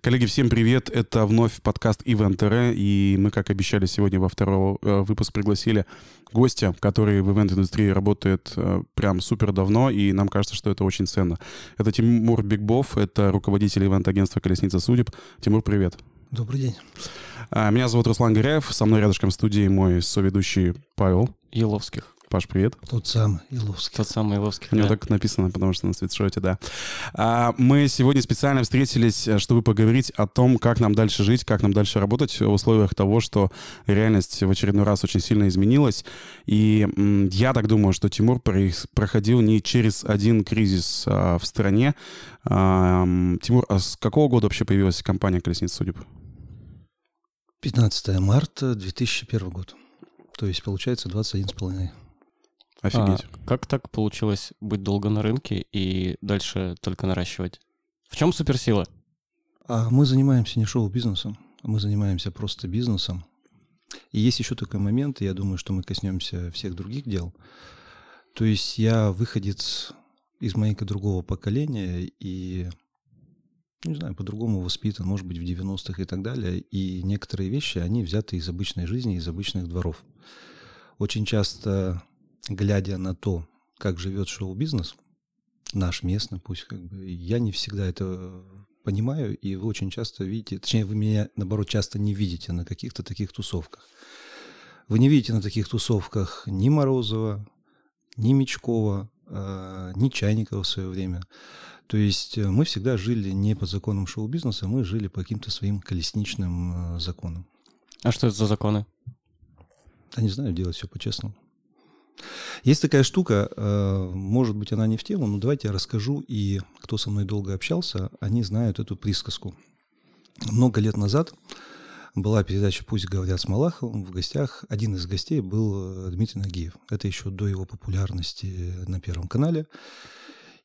Коллеги, всем привет. Это вновь подкаст РЭ, и мы, как обещали, сегодня во второй э, выпуск пригласили гостя, который в ивент-индустрии работает э, прям супер давно, и нам кажется, что это очень ценно. Это Тимур Бигбов, это руководитель ивент-агентства «Колесница судеб». Тимур, привет. Добрый день. А, меня зовут Руслан Горяев, со мной рядышком в студии мой соведущий Павел. Еловских. Паш, привет. Тот самый Иловский. Тот самый Иловский. У него да. так написано, потому что на свитшоте, да. А, мы сегодня специально встретились, э, чтобы поговорить о том, как нам дальше жить, как нам дальше работать в условиях того, что реальность в очередной раз очень сильно изменилась. И м, я так думаю, что Тимур проходил не через один кризис а, в стране. А, Тимур, а с какого года вообще появилась компания «Колесница судеб»? 15 марта 2001 год. То есть, получается, 21 с половиной. Офигеть. А как так получилось быть долго на рынке и дальше только наращивать? В чем суперсила? А мы занимаемся не шоу-бизнесом, мы занимаемся просто бизнесом. И есть еще такой момент, я думаю, что мы коснемся всех других дел. То есть я выходец из маленько другого поколения и, не знаю, по-другому воспитан, может быть, в 90-х и так далее. И некоторые вещи, они взяты из обычной жизни, из обычных дворов. Очень часто глядя на то, как живет шоу-бизнес, наш местный, пусть как бы, я не всегда это понимаю, и вы очень часто видите, точнее, вы меня, наоборот, часто не видите на каких-то таких тусовках. Вы не видите на таких тусовках ни Морозова, ни Мечкова, э, ни Чайникова в свое время. То есть э, мы всегда жили не по законам шоу-бизнеса, мы жили по каким-то своим колесничным э, законам. А что это за законы? Да не знаю, делать все по-честному. Есть такая штука, э, может быть, она не в тему, но давайте я расскажу, и кто со мной долго общался, они знают эту присказку. Много лет назад была передача «Пусть говорят с Малаховым». В гостях один из гостей был Дмитрий Нагиев. Это еще до его популярности на Первом канале.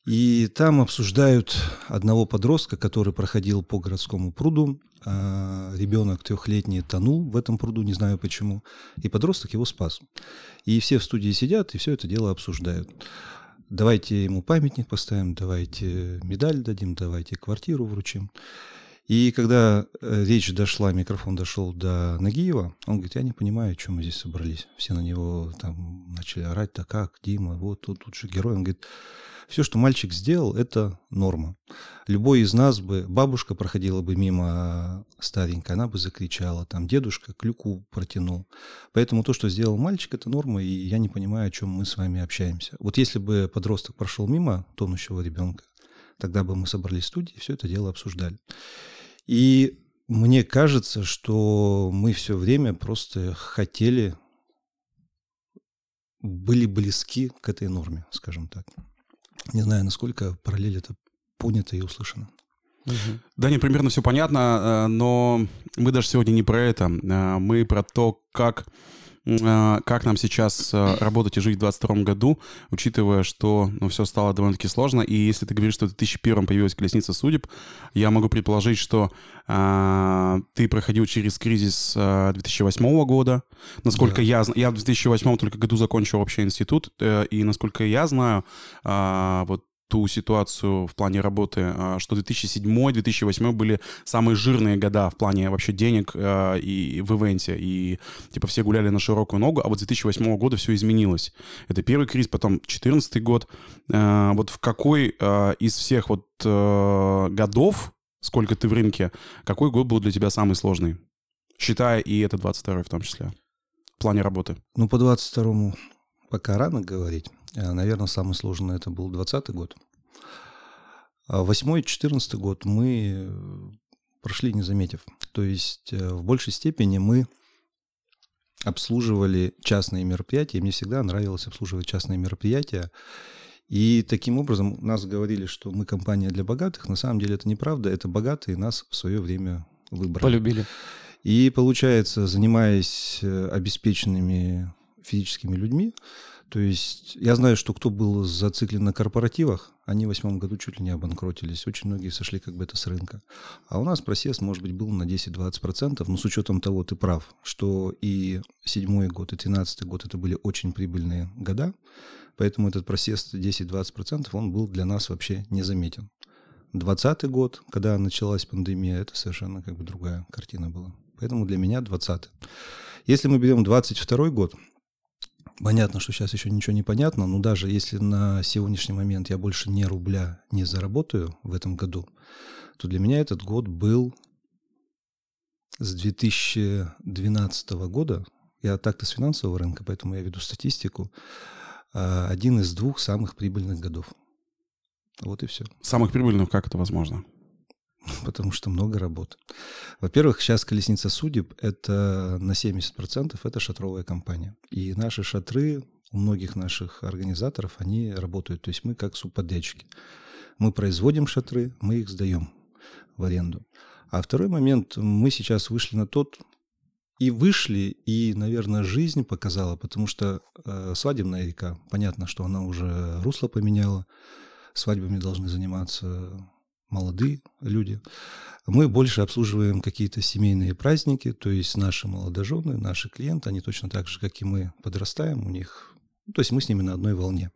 И там обсуждают одного подростка, который проходил по городскому пруду. А, ребенок трехлетний тонул в этом пруду, не знаю почему. И подросток его спас. И все в студии сидят и все это дело обсуждают. Давайте ему памятник поставим, давайте медаль дадим, давайте квартиру вручим. И когда э, речь дошла, микрофон дошел до Нагиева, он говорит, я не понимаю, о чем мы здесь собрались. Все на него там начали орать, так как, Дима, вот тут, тут же герой. Он говорит, все, что мальчик сделал, это норма. Любой из нас бы, бабушка проходила бы мимо старенькая, она бы закричала, там дедушка клюку протянул. Поэтому то, что сделал мальчик, это норма, и я не понимаю, о чем мы с вами общаемся. Вот если бы подросток прошел мимо тонущего ребенка, тогда бы мы собрались в студии и все это дело обсуждали. И мне кажется, что мы все время просто хотели, были близки к этой норме, скажем так. Не знаю, насколько параллель это понято и услышано. Угу. Да, не, примерно все понятно, э, но мы даже сегодня не про это. Э, мы про то, как как нам сейчас а, работать и жить в 2022 году, учитывая, что ну, все стало довольно-таки сложно. И если ты говоришь, что в 2001 появилась колесница судеб, я могу предположить, что а, ты проходил через кризис а, 2008 года. Насколько да. я знаю, я в 2008 только году закончил вообще институт, э, и насколько я знаю, а, вот ту ситуацию в плане работы, а, что 2007-2008 были самые жирные года в плане вообще денег а, и в ивенте, и типа все гуляли на широкую ногу, а вот с 2008 года все изменилось. Это первый кризис, потом 2014 год. А, вот в какой из всех вот годов, сколько ты в рынке, какой год был для тебя самый сложный? Считая и это 22 в том числе, в плане работы. Ну, по 22 пока рано говорить. Э, Наверное, самый сложный это был 20 год. А 8 14 год мы э, прошли не заметив. То есть э, в большей степени мы обслуживали частные мероприятия. Мне всегда нравилось обслуживать частные мероприятия. И таким образом нас говорили, что мы компания для богатых. На самом деле это неправда. Это богатые нас в свое время выбрали. Полюбили. И получается, занимаясь обеспеченными физическими людьми, то есть я знаю, что кто был зациклен на корпоративах, они в восьмом году чуть ли не обанкротились. Очень многие сошли как бы это с рынка. А у нас просест, может быть, был на 10-20%, но с учетом того, ты прав, что и седьмой год, и тринадцатый год это были очень прибыльные года, поэтому этот просест 10-20%, он был для нас вообще незаметен. 20 год, когда началась пандемия, это совершенно как бы другая картина была. Поэтому для меня 20 Если мы берем 22 год, понятно, что сейчас еще ничего не понятно, но даже если на сегодняшний момент я больше ни рубля не заработаю в этом году, то для меня этот год был с 2012 года, я так-то с финансового рынка, поэтому я веду статистику, а, один из двух самых прибыльных годов. Вот и все. Самых прибыльных, как это возможно? Потому что много работы. Во-первых, сейчас колесница судеб это на 70% это шатровая компания. И наши шатры у многих наших организаторов, они работают. То есть мы как субподрядчики. Мы производим шатры, мы их сдаем в аренду. А второй момент, мы сейчас вышли на тот, и вышли, и, наверное, жизнь показала, потому что э, свадебная река, понятно, что она уже русло поменяла, свадьбами должны заниматься молодые люди. Мы больше обслуживаем какие-то семейные праздники, то есть наши молодожены, наши клиенты, они точно так же, как и мы, подрастаем у них, то есть мы с ними на одной волне.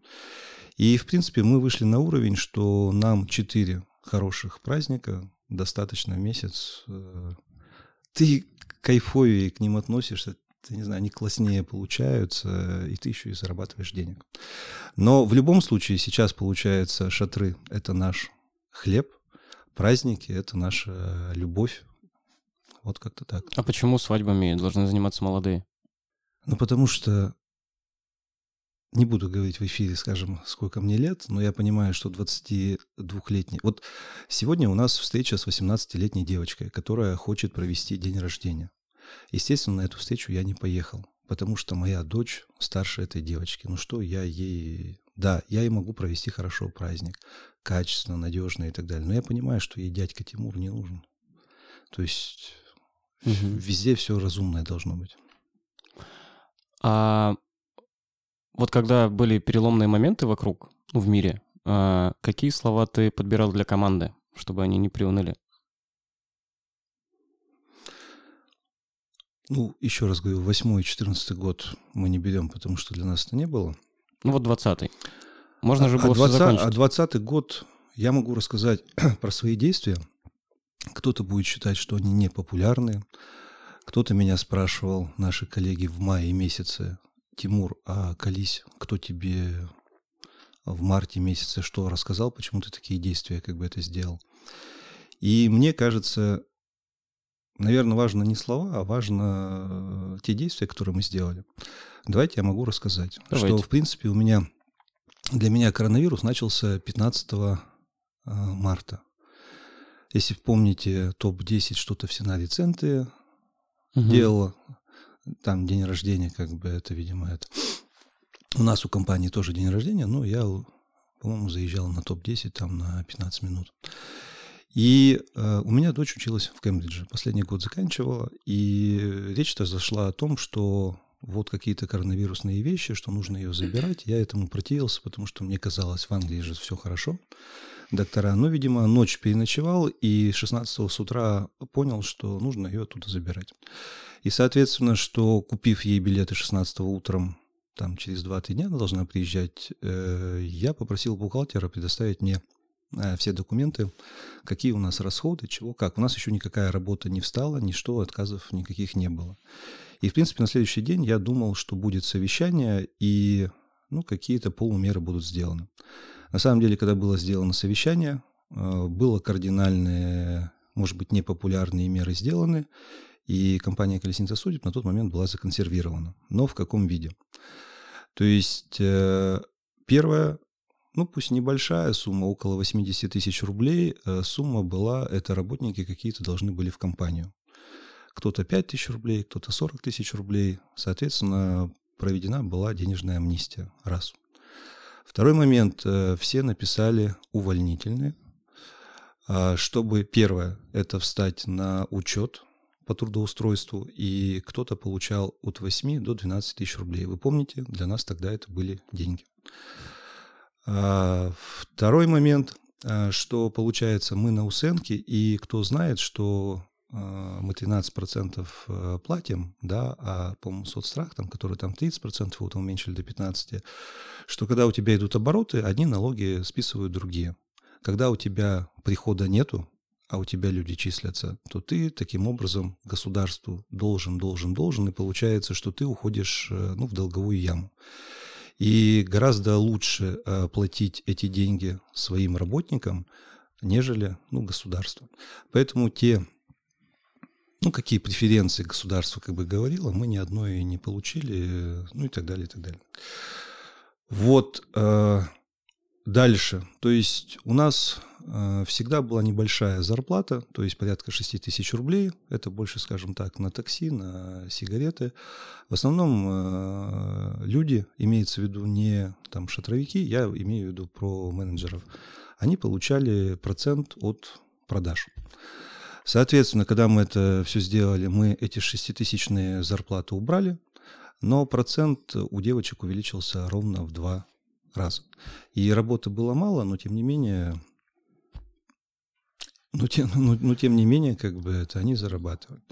И, в принципе, мы вышли на уровень, что нам четыре хороших праздника достаточно месяц. Э, ты кайфовее к ним относишься, ты, не знаю, они класснее получаются, и ты еще и зарабатываешь денег. Но в любом случае сейчас получается шатры – это наш хлеб, праздники – это наша любовь. Вот как-то так. А почему свадьбами должны заниматься молодые? Ну, потому что не буду говорить в эфире, скажем, сколько мне лет, но я понимаю, что 22-летний... Вот сегодня у нас встреча с 18-летней девочкой, которая хочет провести день рождения. Естественно, на эту встречу я не поехал, потому что моя дочь старше этой девочки. Ну что, я ей... Да, я ей могу провести хорошо праздник, качественно, надежно и так далее. Но я понимаю, что ей дядька Тимур не нужен. То есть угу. везде все разумное должно быть. А вот когда были переломные моменты вокруг, ну, в мире, э, какие слова ты подбирал для команды, чтобы они не приуныли? Ну, еще раз говорю, восьмой и четырнадцатый год мы не берем, потому что для нас это не было. Ну вот двадцатый. Можно а, же было а 20, все закончить. А двадцатый год я могу рассказать про свои действия. Кто-то будет считать, что они не популярные. Кто-то меня спрашивал, наши коллеги в мае месяце, Тимур, а колись, кто тебе в марте месяце что рассказал, почему ты такие действия как бы это сделал? И мне кажется, наверное, важно не слова, а важно э, те действия, которые мы сделали. Давайте я могу рассказать, Давайте. что, в принципе, у меня для меня коронавирус начался 15 э, марта. Если помните, топ-10 что-то в Сенаре Центы угу. делала там день рождения, как бы это, видимо, это. У нас у компании тоже день рождения, но я, по-моему, заезжал на топ-10 там на 15 минут. И э, у меня дочь училась в Кембридже, последний год заканчивала, и речь-то зашла о том, что вот какие-то коронавирусные вещи, что нужно ее забирать. Я этому противился, потому что мне казалось, в Англии же все хорошо. Доктора, но, видимо, ночь переночевал, и 16 с утра понял, что нужно ее оттуда забирать. И, соответственно, что купив ей билеты 16 утром, там через 2-3 дня она должна приезжать, э, я попросил бухгалтера предоставить мне все документы, какие у нас расходы, чего, как. У нас еще никакая работа не встала, ничто, отказов никаких не было. И, в принципе, на следующий день я думал, что будет совещание, и ну, какие-то полумеры будут сделаны. На самом деле, когда было сделано совещание, э, было кардинальные, может быть, непопулярные меры сделаны, и компания «Колесница судеб» на тот момент была законсервирована. Но в каком виде? То есть э, первая, ну пусть небольшая сумма, около 80 тысяч рублей, э, сумма была, это работники какие-то должны были в компанию. Кто-то 5 тысяч рублей, кто-то 40 тысяч рублей. Соответственно, проведена была денежная амнистия. Раз. Второй момент. Э, все написали увольнительные, а, чтобы, первое, это встать на учет по трудоустройству, и кто-то получал от 8 до 12 тысяч рублей. Вы помните, для нас тогда это были деньги. А, второй момент, а, что получается, мы на усенке, и кто знает, что а, мы 13% платим, да, а, по-моему, соцстрах, там, который там 30%, вот уменьшили до 15%, что когда у тебя идут обороты, одни налоги списывают другие. Когда у тебя прихода нету, а у тебя люди числятся, то ты таким образом государству должен, должен, должен, и получается, что ты уходишь э, ну, в долговую яму. И гораздо лучше э, платить эти деньги своим работникам, нежели ну, государству. Поэтому те, ну, какие преференции государство как бы говорило, мы ни одной не получили, ну и так далее, и так далее. Вот э, дальше. То есть у нас всегда была небольшая зарплата, то есть порядка 6 тысяч рублей. Это больше, скажем так, на такси, на сигареты. В основном э, люди, имеется в виду не там шатровики, я имею в виду про менеджеров, они получали процент от продаж. Соответственно, когда мы это все сделали, мы эти шеститысячные зарплаты убрали, но процент у девочек увеличился ровно в два раза. И работы было мало, но тем не менее, но тем, но, но тем не менее, как бы это они зарабатывают.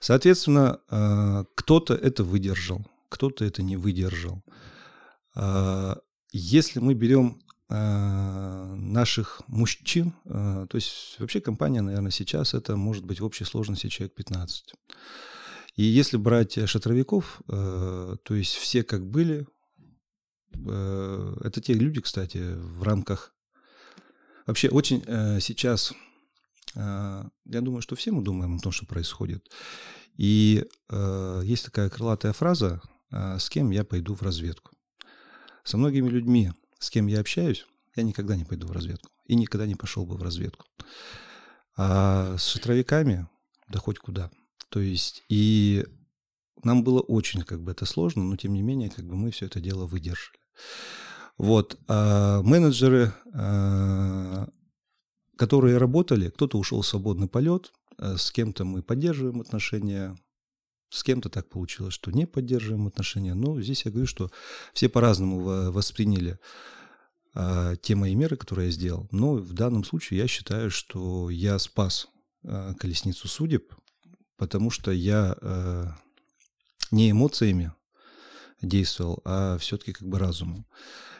Соответственно, а, кто-то это выдержал, кто-то это не выдержал. А, если мы берем а, наших мужчин, то есть вообще компания, наверное, сейчас это может быть в общей сложности человек 15. И если брать шатровиков, то есть все как были, это те люди, кстати, в рамках... Вообще очень сейчас я думаю, что все мы думаем о том, что происходит. И э, есть такая крылатая фраза э, «с кем я пойду в разведку?». Со многими людьми, с кем я общаюсь, я никогда не пойду в разведку. И никогда не пошел бы в разведку. А с шатровиками, да хоть куда. То есть, и нам было очень как бы это сложно, но тем не менее, как бы мы все это дело выдержали. Вот. А менеджеры которые работали, кто-то ушел в свободный полет, э, с кем-то мы поддерживаем отношения, с кем-то так получилось, что не поддерживаем отношения. Но здесь я говорю, что все по-разному восприняли а, те мои меры, которые я сделал. Но в данном случае я считаю, что я спас а, колесницу судеб, потому что я а, не эмоциями действовал, а все-таки как бы разумом.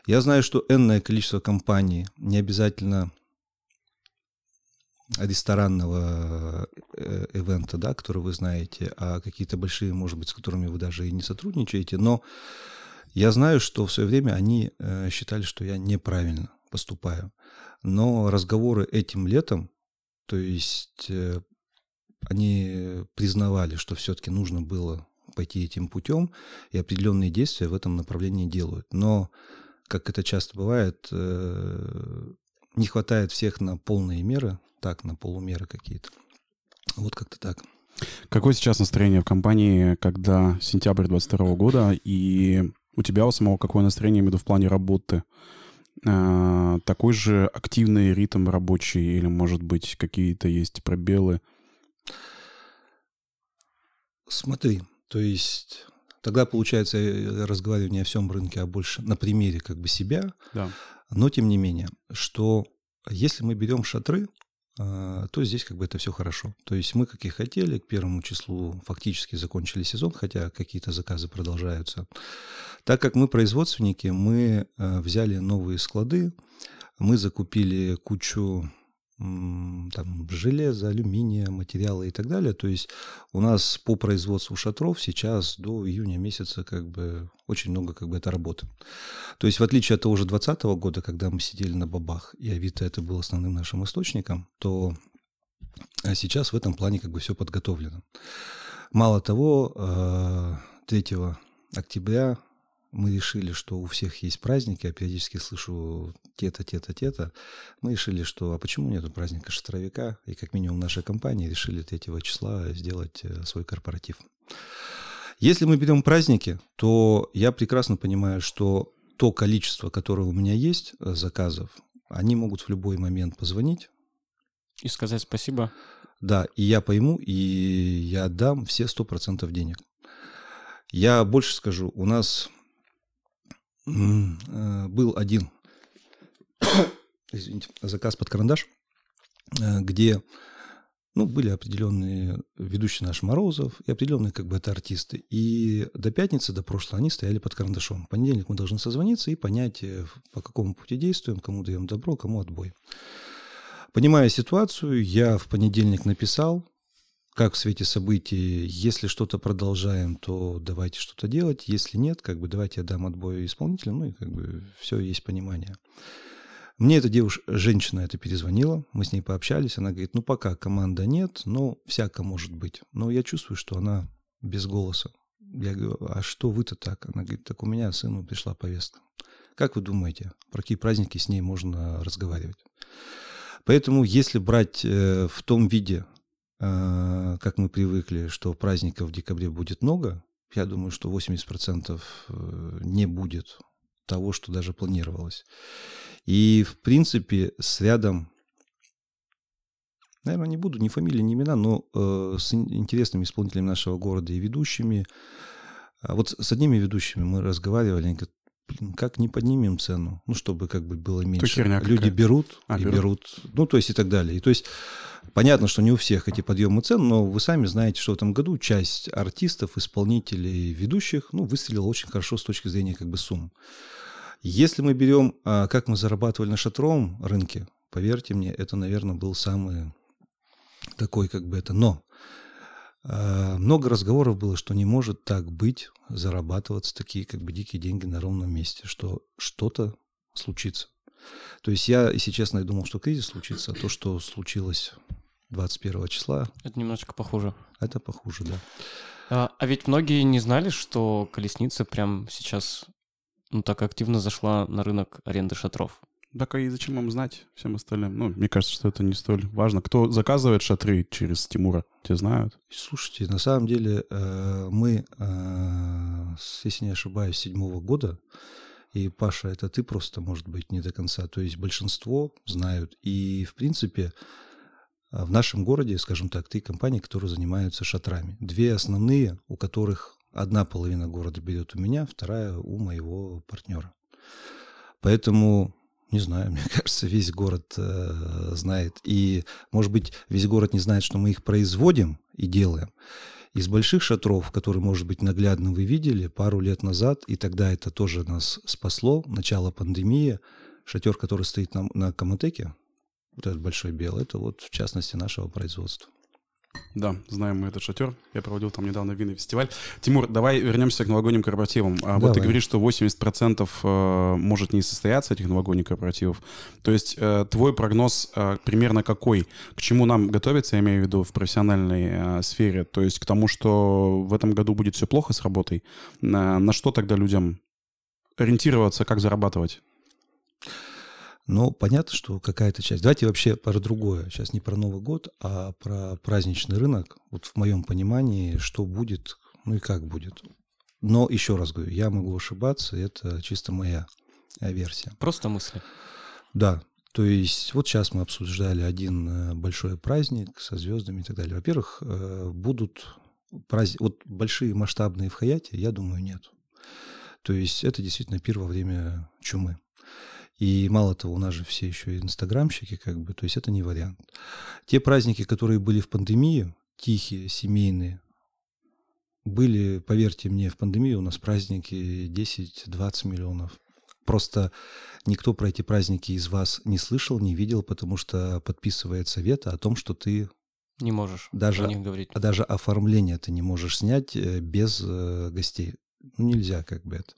Я знаю, что энное количество компаний, не обязательно ресторанного э, ивента, да, который вы знаете, а какие-то большие, может быть, с которыми вы даже и не сотрудничаете, но я знаю, что в свое время они э, считали, что я неправильно поступаю. Но разговоры этим летом, то есть э, они признавали, что все-таки нужно было пойти этим путем, и определенные действия в этом направлении делают. Но, как это часто бывает, не хватает всех на полные меры, так, на полумеры какие-то. Вот как-то так. Какое сейчас настроение в компании, когда сентябрь 22 года, и у тебя у самого какое настроение, виду, в плане работы? А, такой же активный ритм рабочий или, может быть, какие-то есть пробелы? Смотри, то есть тогда получается разговаривание о всем рынке, а больше на примере как бы себя. Да. Но тем не менее, что если мы берем шатры, а, то здесь как бы это все хорошо. То есть мы, как и хотели, к первому числу фактически закончили сезон, хотя какие-то заказы продолжаются. Так как мы производственники, мы а, взяли новые склады, мы закупили кучу там, железа, алюминия, материалы и так далее. То есть у нас по производству шатров сейчас до июня месяца как бы очень много как бы это работы. То есть в отличие от того же 2020 года, когда мы сидели на бабах, и Авито это был основным нашим источником, то а сейчас в этом плане как бы все подготовлено. Мало того, 3 э, октября мы решили, что у всех есть праздники, я периодически слышу те-то, те-то, те-то. Мы решили, что а почему нету праздника шестровика? И как минимум наша компания решили 3 числа сделать э, свой корпоратив. Если мы берем праздники, то я прекрасно понимаю, что то количество, которое у меня есть э, заказов, они могут в любой момент позвонить. И сказать спасибо. Да, и я пойму, и я отдам все 100% денег. Я больше скажу, у нас был один извините, заказ под карандаш, э, где ну, были определенные ведущие наш Морозов и определенные как бы это артисты. И до пятницы, до прошлого они стояли под карандашом. В понедельник мы должны созвониться и понять, э, по какому пути действуем, кому даем добро, кому отбой. Понимая ситуацию, я в понедельник написал, как в свете событий, если что-то продолжаем, то давайте что-то делать, если нет, как бы давайте я дам отбой исполнителям, ну и как бы все есть понимание. Мне эта девушка, женщина это перезвонила, мы с ней пообщались, она говорит, ну пока команда нет, но всяко может быть. Но я чувствую, что она без голоса. Я говорю, а что вы-то так? Она говорит, так у меня сыну пришла повестка. Как вы думаете, про какие праздники с ней можно разговаривать? Поэтому если брать э, в том виде, как мы привыкли, что праздников в декабре будет много, я думаю, что 80% э, не будет того, что даже планировалось. И, в принципе, с рядом, наверное, не буду ни фамилии, ни имена, но э, с интересными исполнителями нашего города и ведущими. А вот с одними ведущими мы разговаривали, они говорят, блин, как не поднимем цену, ну, чтобы как бы было меньше. Люди берут а, и берут. берут, ну, то есть и так далее. И то есть понятно, что не у всех эти подъемы цен, но вы сами знаете, что в этом году часть артистов, исполнителей, ведущих, ну, выстрелила очень хорошо с точки зрения как бы сумм. Если мы берем, а, как мы зарабатывали на шатровом рынке, поверьте мне, это, наверное, был самый такой, как бы это, но много разговоров было, что не может так быть, зарабатываться такие как бы дикие деньги на ровном месте, что что-то случится. То есть я, если честно, я думал, что кризис случится, а то, что случилось 21 числа... Это немножечко похуже. Это похуже, да. А, а ведь многие не знали, что колесница прям сейчас ну, так активно зашла на рынок аренды шатров. Так и зачем вам знать всем остальным? Ну, мне кажется, что это не столь важно. Кто заказывает шатры через Тимура, те знают. Слушайте, на самом деле э, мы, э, если не ошибаюсь, седьмого года, и Паша, это ты просто, может быть, не до конца. То есть большинство знают. И, в принципе, в нашем городе, скажем так, три компании, которые занимаются шатрами. Две основные, у которых Одна половина города берет у меня, вторая у моего партнера. Поэтому, не знаю, мне кажется, весь город э, знает. И, может быть, весь город не знает, что мы их производим и делаем. Из больших шатров, которые, может быть, наглядно вы видели пару лет назад, и тогда это тоже нас спасло, начало пандемии, шатер, который стоит на, на Коматеке, вот этот большой белый, это вот в частности нашего производства. Да, знаем мы этот шатер. Я проводил там недавно винный фестиваль. Тимур, давай вернемся к новогодним корпоративам. Давай. Вот ты говоришь, что 80% э, может не состояться этих новогодних корпоративов. То есть э, твой прогноз э, примерно какой? К чему нам готовиться, я имею в виду, в профессиональной сфере? То есть к тому, что в этом году будет все плохо с работой? На что тогда людям ориентироваться, как зарабатывать? Но понятно, что какая-то часть. Давайте вообще про другое. Сейчас не про Новый год, а про праздничный рынок. Вот в моем понимании, что будет, ну и как будет. Но еще раз говорю, я могу ошибаться, это чисто моя э, версия. Просто мысли. Да. То есть вот сейчас мы обсуждали один э, большой праздник со звездами и так далее. Во-первых, э, будут праздники, вот большие масштабные в Хаяте, я думаю, нет. То есть это действительно первое время чумы. И мало того, у нас же все еще и инстаграмщики, как бы, то есть это не вариант. Те праздники, которые были в пандемию, тихие, семейные, были, поверьте мне, в пандемию у нас праздники 10-20 миллионов. Просто никто про эти праздники из вас не слышал, не видел, потому что подписывает совета о том, что ты не можешь даже, о них говорить. Даже оформление ты не можешь снять э, без э, гостей. Нельзя как бы это.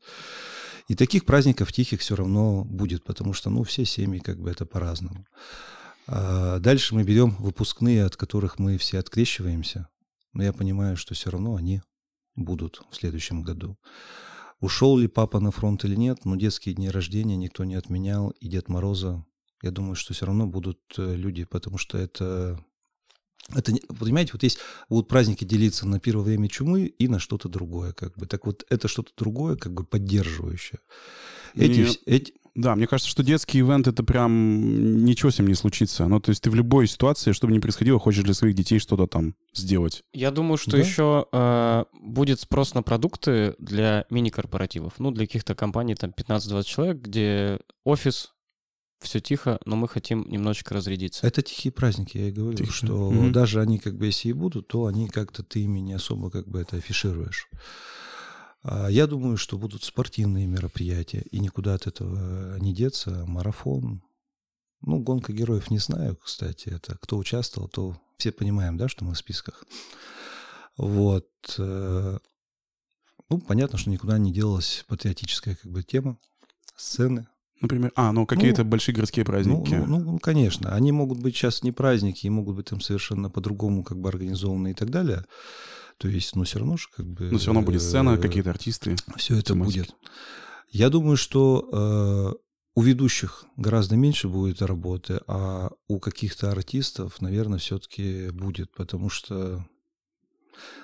И таких праздников тихих все равно будет, потому что, ну, все семьи как бы это по-разному. А дальше мы берем выпускные, от которых мы все открещиваемся. Но я понимаю, что все равно они будут в следующем году. Ушел ли папа на фронт или нет, но детские дни рождения никто не отменял, и Дед Мороза, я думаю, что все равно будут э, люди, потому что это это, понимаете, вот есть будут праздники делиться на первое время чумы и на что-то другое, как бы. Так вот, это что-то другое, как бы поддерживающее. Эти, Мне... эти... Да, мне кажется, что детский ивент это прям ничего с ним не случится. Ну, то есть ты в любой ситуации, что бы ни происходило, хочешь для своих детей что-то там сделать. Я думаю, что да? еще э, будет спрос на продукты для мини-корпоративов. Ну, для каких-то компаний, там 15-20 человек, где офис, все тихо, но мы хотим немножечко разрядиться. Это тихие праздники, я и говорю, Тихо. что Мгм. даже они как бы если и будут, то они как-то ты ими не особо как бы это афишируешь. А Я думаю, что будут спортивные мероприятия, и никуда от этого не деться. Марафон. Ну, гонка героев не знаю, кстати, это кто участвовал, то все понимаем, да, что мы в списках. Вот. э, Ну, понятно, что никуда не делалась патриотическая как бы тема, сцены, Например, а, ну какие-то большие городские ну, праздники. ну, ну, ну, конечно. Они могут быть сейчас не праздники, и могут быть там совершенно по-другому как бы организованы и так далее. То есть, ну, все равно же как бы... Но все равно будет сцена, э, какие-то артисты. Все это тематики. будет. Я думаю, что э, у ведущих гораздо меньше будет работы, а у каких-то артистов, наверное, все-таки будет, потому что...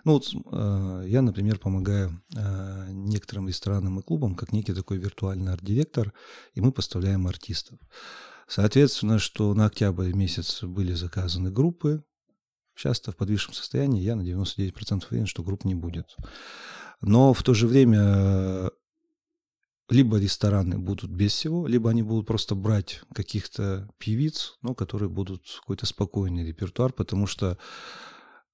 Ну, вот э, я, например, помогаю э, некоторым ресторанам и клубам как некий такой виртуальный арт-директор, и мы поставляем артистов. Соответственно, что на октябрь месяц были заказаны группы, часто в подвижном состоянии, я на 99% уверен, что групп не будет. Но в то же время э, либо рестораны будут без всего, либо они будут просто брать каких-то певиц, ну, которые будут какой-то спокойный репертуар, потому что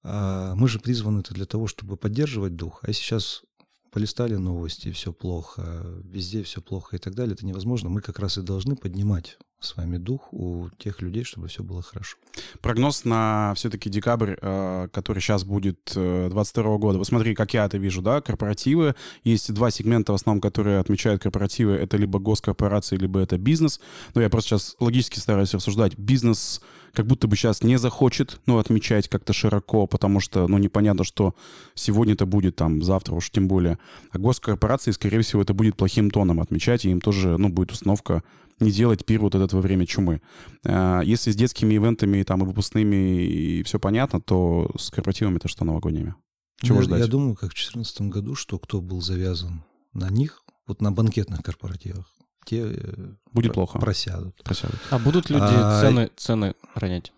мы же призваны это для того, чтобы поддерживать дух. А сейчас полистали новости, все плохо, везде все плохо и так далее, это невозможно. Мы как раз и должны поднимать с вами дух у тех людей, чтобы все было хорошо. Прогноз на все-таки декабрь, э, который сейчас будет э, 22 года. Вот смотри, как я это вижу, да, корпоративы. Есть два сегмента в основном, которые отмечают корпоративы. Это либо госкорпорации, либо это бизнес. Но я просто сейчас логически стараюсь рассуждать. Бизнес как будто бы сейчас не захочет, ну, отмечать как-то широко, потому что, ну, непонятно, что сегодня-то будет, там, завтра уж тем более. А госкорпорации, скорее всего, это будет плохим тоном отмечать, и им тоже, ну, будет установка не делать пир вот этот во время чумы. А, Если с детскими ивентами там, и выпускными и все понятно, то с корпоративами это что новогодними? Чего я, ждать? Я думаю, как в 2014 году, что кто был завязан на них, вот на банкетных корпоративах, те э, Будет про- плохо. просядут. Просядут. А будут люди А, цены, цены ронять?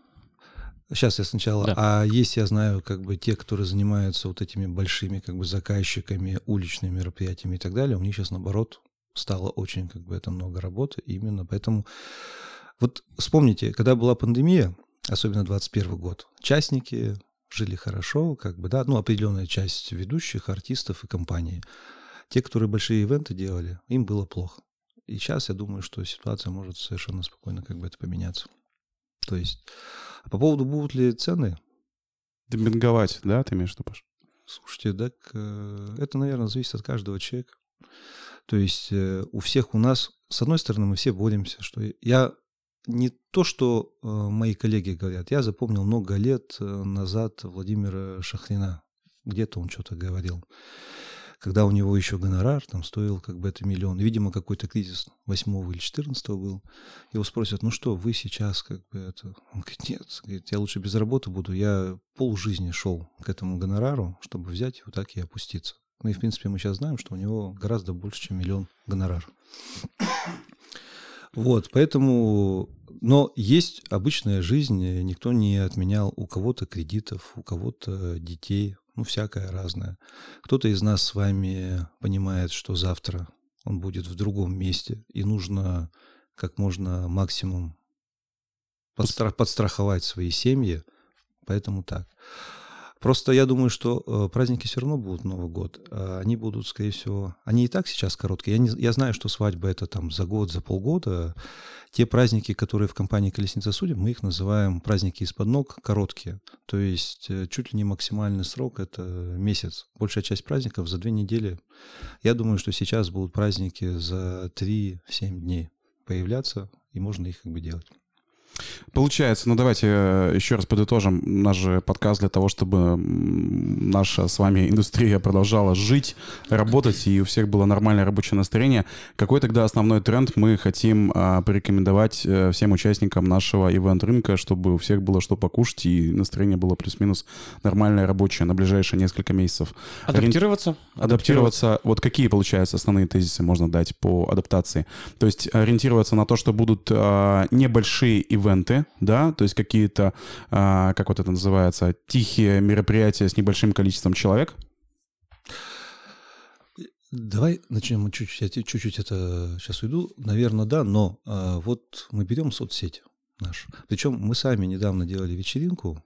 Сейчас я сначала. Да. А есть, я знаю, как бы те, которые занимаются вот этими большими как бы заказчиками, уличными мероприятиями и так далее, у них сейчас наоборот стало очень как бы это много работы. Именно поэтому... Вот вспомните, когда была пандемия, особенно 21 год, частники жили хорошо, как бы, да, ну, определенная часть ведущих, артистов и компаний. Те, которые большие ивенты делали, им было плохо. И сейчас я думаю, что ситуация может совершенно спокойно как бы это поменяться. То есть, а по поводу будут ли цены, Демпинговать, да, ты имеешь в виду, Паш? слушайте, так э, это, наверное, зависит от каждого человека. То есть э, у всех у нас, с одной стороны, мы все боремся, что я не то, что э, мои коллеги говорят, я запомнил много лет э, назад Владимира Шахрина, где-то он что-то говорил, когда у него еще гонорар там стоил как бы это миллион. Видимо, какой-то кризис 8 или 14 был. Его спросят, ну что, вы сейчас как бы это... Он говорит, нет, говорит, я лучше без работы буду. Я полжизни шел к этому гонорару, чтобы взять его так и опуститься. Ну и, в принципе, мы сейчас знаем, что у него гораздо больше, чем миллион гонорар. Вот, поэтому... Но есть обычная жизнь, никто не отменял у кого-то кредитов, у кого-то детей, ну, всякое разное. Кто-то из нас с вами понимает, что завтра он будет в другом месте, и нужно как можно максимум подстра- подстраховать свои семьи, поэтому так. Просто я думаю, что э, праздники все равно будут Новый год. А Они будут, скорее всего, они и так сейчас короткие. Я, не, я знаю, что свадьба это там за год, за полгода. Те праздники, которые в компании «Колесница судеб», мы их называем праздники из-под ног короткие. То есть э, чуть ли не максимальный срок – это месяц. Большая часть праздников за две недели. Я думаю, что сейчас будут праздники за 3-7 дней появляться, и можно их как бы делать. Получается, ну давайте э, еще раз подытожим наш же подкаст для того, чтобы наша с вами индустрия продолжала жить, работать, и у всех было нормальное рабочее настроение. Какой тогда основной тренд мы хотим а, порекомендовать э, всем участникам нашего ивент-рынка, чтобы у всех было что покушать, и настроение было плюс-минус нормальное рабочее на ближайшие несколько месяцев? Адаптироваться? Адаптироваться, вот какие, получается, основные тезисы можно дать по адаптации? То есть ориентироваться на то, что будут а, небольшие ивенты, да, то есть какие-то, а, как вот это называется, тихие мероприятия с небольшим количеством человек. Давай начнем чуть-чуть. Я чуть-чуть это сейчас уйду. Наверное, да, но а, вот мы берем соцсеть нашу. Причем мы сами недавно делали вечеринку.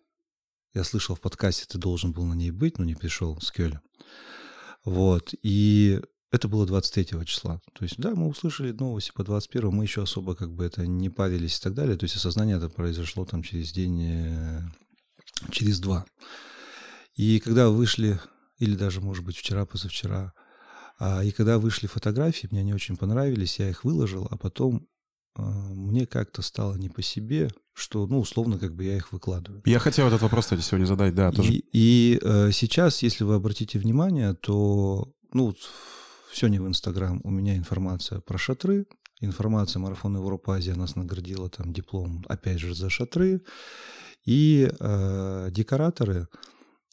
Я слышал в подкасте, ты должен был на ней быть, но не пришел с Кёля. Вот. И это было 23 числа. То есть, да, мы услышали новости по 21 мы еще особо как бы это не парились и так далее. То есть осознание это произошло там через день, э, через два. И когда вышли, или даже, может быть, вчера, позавчера, а, и когда вышли фотографии, мне они очень понравились, я их выложил, а потом а, мне как-то стало не по себе, что, ну, условно, как бы я их выкладываю. Я хотел этот вопрос, кстати, сегодня задать, да, тоже. И, и э, сейчас, если вы обратите внимание, то, ну, все не в Инстаграм, у меня информация про шатры, информация марафона Европа Азия нас наградила там диплом, опять же, за шатры, и э, декораторы,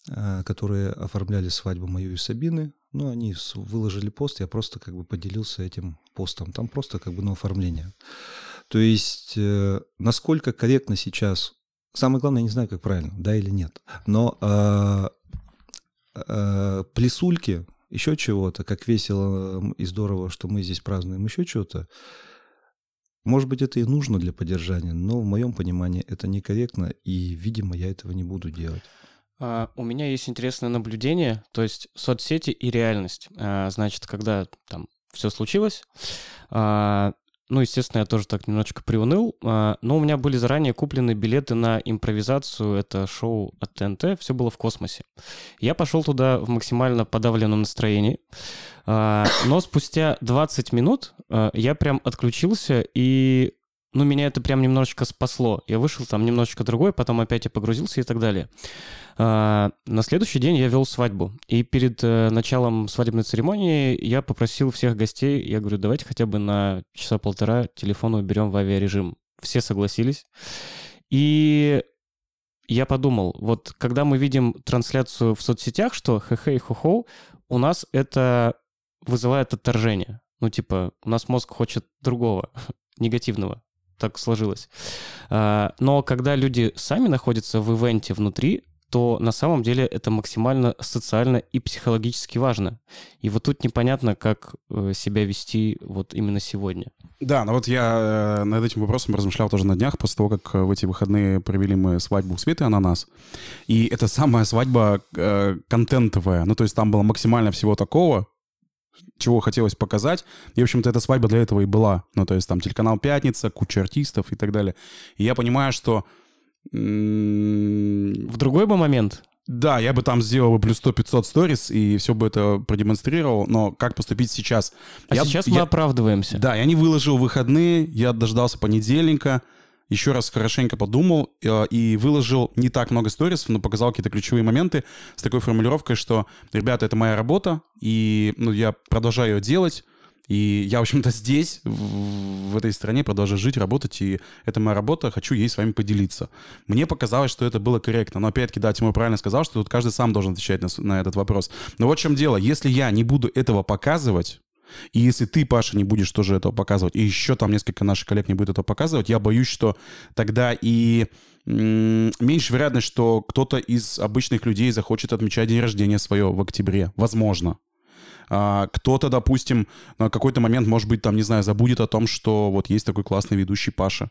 э, которые оформляли свадьбу мою и Сабины, ну, они выложили пост, я просто как бы поделился этим постом. Там просто как бы на оформление. То есть, э, насколько корректно сейчас... Самое главное, я не знаю, как правильно, да или нет. Но э, э, плесульки, еще чего-то, как весело и здорово, что мы здесь празднуем еще чего-то, может быть, это и нужно для поддержания, но в моем понимании это некорректно, и, видимо, я этого не буду делать. Uh, у меня есть интересное наблюдение, то есть соцсети и реальность. Uh, значит, когда там все случилось, uh, ну, естественно, я тоже так немножечко приуныл, но у меня были заранее куплены билеты на импровизацию, это шоу от ТНТ, все было в космосе. Я пошел туда в максимально подавленном настроении, но спустя 20 минут я прям отключился и ну, меня это прям немножечко спасло. Я вышел там немножечко другой, потом опять я погрузился и так далее. А, на следующий день я вел свадьбу. И перед э, началом свадебной церемонии я попросил всех гостей, я говорю, давайте хотя бы на часа полтора телефон уберем в авиарежим. Все согласились. И я подумал, вот когда мы видим трансляцию в соцсетях, что хе-хе и хо-хо, у нас это вызывает отторжение. Ну, типа, у нас мозг хочет другого, негативного так сложилось. А, но когда люди сами находятся в ивенте внутри, то на самом деле это максимально социально и психологически важно. И вот тут непонятно, как э, себя вести вот именно сегодня. Да, ну вот я э, над этим вопросом размышлял тоже на днях, после того, как э, в эти выходные провели мы свадьбу Светы Ананас. И это самая свадьба контентовая. Ну, то есть там было максимально всего такого, чего хотелось показать. И, в общем-то, эта свадьба для этого и была. Ну, то есть там телеканал «Пятница», куча артистов и так далее. И я понимаю, что... В другой бы момент да, я бы там сделал бы плюс 100-500 сторис и все бы это продемонстрировал, но как поступить сейчас? А я, сейчас мы я, оправдываемся. Да, я не выложил выходные, я дождался понедельника, еще раз хорошенько подумал э, и выложил не так много сторисов, но показал какие-то ключевые моменты с такой формулировкой, что, ребята, это моя работа, и ну, я продолжаю ее делать, и я, в общем-то, здесь, в, этой стране, продолжаю жить, работать, и это моя работа, хочу ей с вами поделиться. Мне показалось, что это было корректно. Но опять-таки, да, Тимур правильно сказал, что тут каждый сам должен отвечать на, на этот вопрос. Но вот в чем дело. Если я не буду этого показывать, и если ты, Паша, не будешь тоже этого показывать, и еще там несколько наших коллег не будет этого показывать, я боюсь, что тогда и меньше вероятность, что кто-то из обычных людей захочет отмечать день рождения свое в октябре. Возможно. А, кто-то, допустим, на какой-то момент, может быть, там, не знаю, забудет о том, что вот есть такой классный ведущий Паша.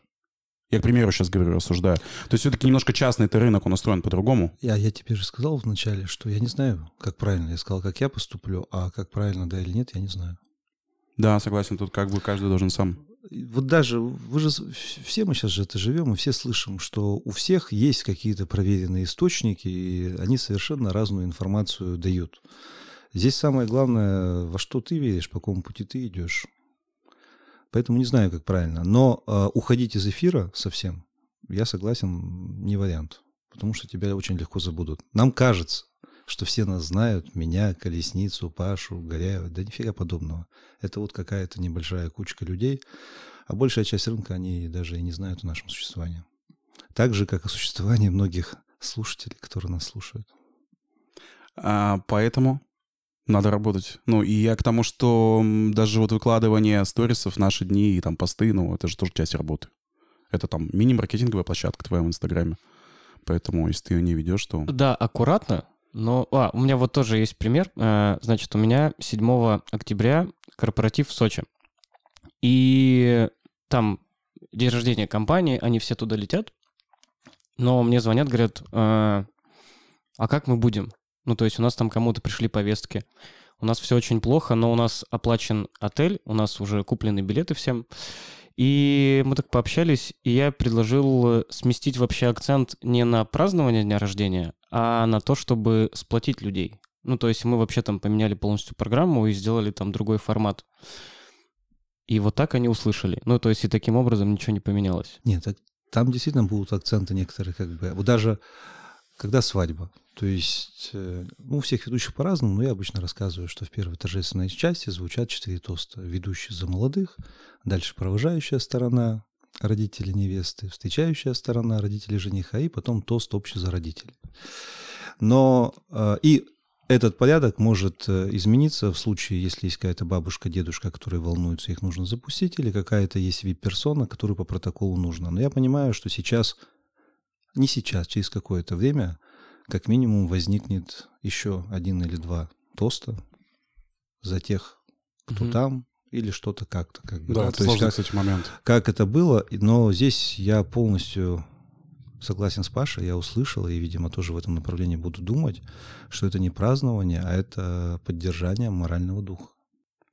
Я, к примеру, сейчас говорю, рассуждаю. То есть все-таки немножко частный это рынок, он устроен по-другому. Я, я тебе же сказал вначале, что я не знаю, как правильно. Я сказал, как я поступлю, а как правильно, да или нет, я не знаю. Да, согласен, тут как бы каждый должен сам. Вот даже, вы же, все мы сейчас же это живем, и все слышим, что у всех есть какие-то проверенные источники, и они совершенно разную информацию дают. Здесь самое главное, во что ты веришь, по какому пути ты идешь. Поэтому не знаю, как правильно. Но э, уходить из эфира совсем, я согласен, не вариант. Потому что тебя очень легко забудут. Нам кажется, что все нас знают, меня, Колесницу, Пашу, Горяева. Да нифига подобного. Это вот какая-то небольшая кучка людей, а большая часть рынка, они даже и не знают о нашем существовании. Так же, как о существовании многих слушателей, которые нас слушают. А, поэтому надо работать. Ну, и я к тому, что даже вот выкладывание сторисов в наши дни и там посты, ну, это же тоже часть работы. Это там мини-маркетинговая площадка твоя в Инстаграме. Поэтому, если ты ее не ведешь, то... Да, аккуратно, Но, а, у меня вот тоже есть пример. Э, значит, у меня 7 октября корпоратив в Сочи. И там день рождения компании, они все туда летят. Но мне звонят, говорят, а, а как мы будем? Ну, то есть у нас там кому-то пришли повестки. У нас все очень плохо, но у нас оплачен отель, у нас уже куплены билеты всем. И мы так пообщались, и я предложил сместить вообще акцент не на празднование дня рождения, а на то, чтобы сплотить людей. Ну, то есть мы вообще там поменяли полностью программу и сделали там другой формат. И вот так они услышали. Ну, то есть и таким образом ничего не поменялось. Нет, там действительно будут акценты некоторые, как бы. Вот даже когда свадьба. То есть, э, ну, у всех ведущих по-разному, но я обычно рассказываю, что в первой торжественной части звучат четыре тоста. Ведущий за молодых, дальше провожающая сторона, родители невесты, встречающая сторона, родители жениха, и потом тост общий за родителей. Но э, и этот порядок может э, измениться в случае, если есть какая-то бабушка, дедушка, которые волнуются, их нужно запустить, или какая-то есть вип-персона, которую по протоколу нужно. Но я понимаю, что сейчас, не сейчас, через какое-то время, как минимум возникнет еще один или два тоста за тех, кто mm-hmm. там, или что-то как-то. Как бы, да, да, это сложный, есть, как, кстати, момент. Как это было, но здесь я полностью согласен с Пашей, я услышал и, видимо, тоже в этом направлении буду думать, что это не празднование, а это поддержание морального духа.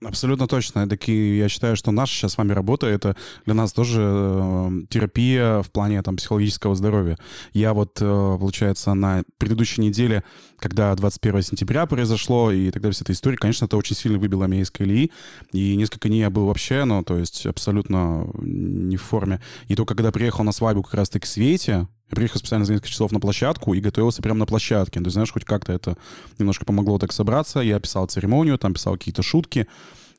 Абсолютно точно. Такие, я считаю, что наша сейчас с вами работа — это для нас тоже э, терапия в плане там, психологического здоровья. Я вот, э, получается, на предыдущей неделе, когда 21 сентября произошло, и тогда вся эта история, конечно, это очень сильно выбило меня из колеи. И несколько дней я был вообще, ну, то есть абсолютно не в форме. И только когда приехал на свадьбу как раз-таки к Свете, я приехал специально за несколько часов на площадку и готовился прямо на площадке. Ты знаешь, хоть как-то это немножко помогло так собраться. Я писал церемонию, там писал какие-то шутки.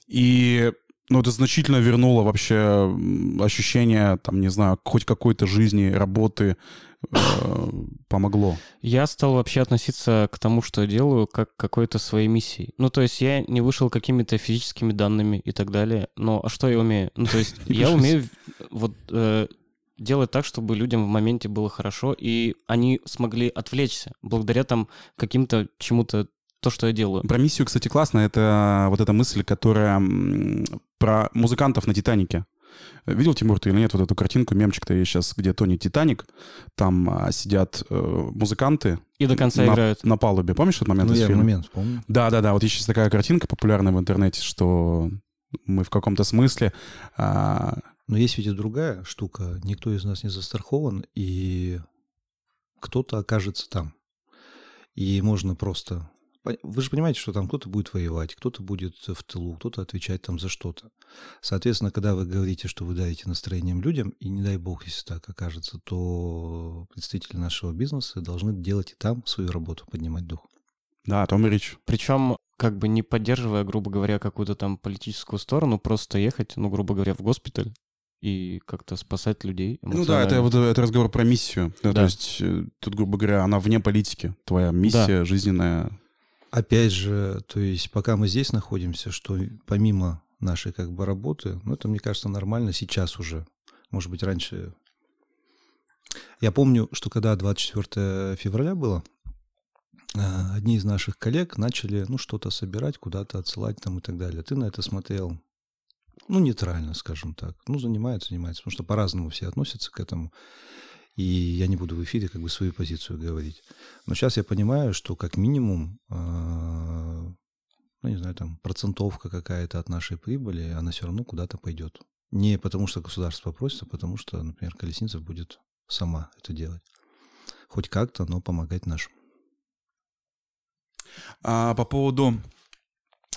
И ну, это значительно вернуло вообще ощущение, там, не знаю, хоть какой-то жизни, работы, э, помогло. Я стал вообще относиться к тому, что я делаю, как к какой-то своей миссии. Ну, то есть я не вышел какими-то физическими данными и так далее. Но а что я умею? Ну, то есть я умею вот э, делать так, чтобы людям в моменте было хорошо, и они смогли отвлечься благодаря там каким-то чему-то то, что я делаю. Про миссию, кстати, классно. Это вот эта мысль, которая про музыкантов на «Титанике». Видел, Тимур, ты или нет, вот эту картинку, мемчик-то есть сейчас, где Тони Титаник, там а, сидят э, музыканты. И до конца на, играют. На палубе. Помнишь этот момент ну, из я фильма? момент помню. Да-да-да, вот есть сейчас такая картинка популярная в интернете, что мы в каком-то смысле а, но есть ведь и другая штука. Никто из нас не застрахован, и кто-то окажется там. И можно просто... Вы же понимаете, что там кто-то будет воевать, кто-то будет в тылу, кто-то отвечать там за что-то. Соответственно, когда вы говорите, что вы даете настроением людям, и не дай бог, если так окажется, то представители нашего бизнеса должны делать и там свою работу, поднимать дух. Да, о том и речь. Причем как бы не поддерживая, грубо говоря, какую-то там политическую сторону, просто ехать, ну, грубо говоря, в госпиталь, и как-то спасать людей. Ну да, это, это разговор про миссию. Да, да. То есть э, тут, грубо говоря, она вне политики. Твоя миссия да. жизненная. Опять же, то есть пока мы здесь находимся, что помимо нашей как бы работы, ну это, мне кажется, нормально сейчас уже. Может быть, раньше... Я помню, что когда 24 февраля было, э, одни из наших коллег начали, ну, что-то собирать, куда-то отсылать там и так далее. Ты на это смотрел ну, нейтрально, скажем так. Ну, занимается, занимается, потому что по-разному все относятся к этому. И я не буду в эфире как бы свою позицию говорить. Но сейчас я понимаю, что как минимум, э, ну, не знаю, там, процентовка какая-то от нашей прибыли, она все равно куда-то пойдет. Не потому что государство просит, а потому что, например, Колесницев будет сама это делать. Хоть как-то, но помогать нашим. А по поводу а,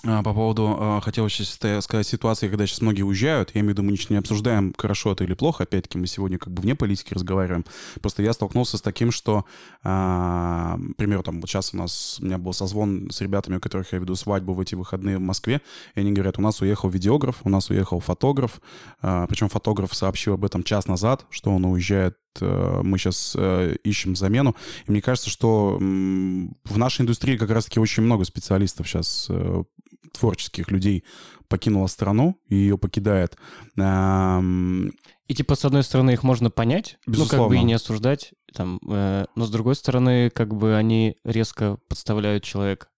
по поводу, а, хотел сейчас сказать, ситуации, когда сейчас многие уезжают. Я имею в виду, мы не обсуждаем, хорошо это или плохо. Опять-таки, мы сегодня как бы вне политики разговариваем. Просто я столкнулся с таким, что, а, например, там вот сейчас у нас, у меня был созвон с ребятами, у которых я веду свадьбу в эти выходные в Москве, и они говорят, у нас уехал видеограф, у нас уехал фотограф, причем фотограф сообщил об этом час назад, что он уезжает мы сейчас э, ищем замену. И мне кажется, что в нашей индустрии как раз-таки очень много специалистов сейчас, э, творческих людей покинула страну и ее покидает. И типа, с одной стороны, их можно понять, Безусловно. ну, как бы и не осуждать. там, э, но с другой стороны, как бы они резко подставляют человека.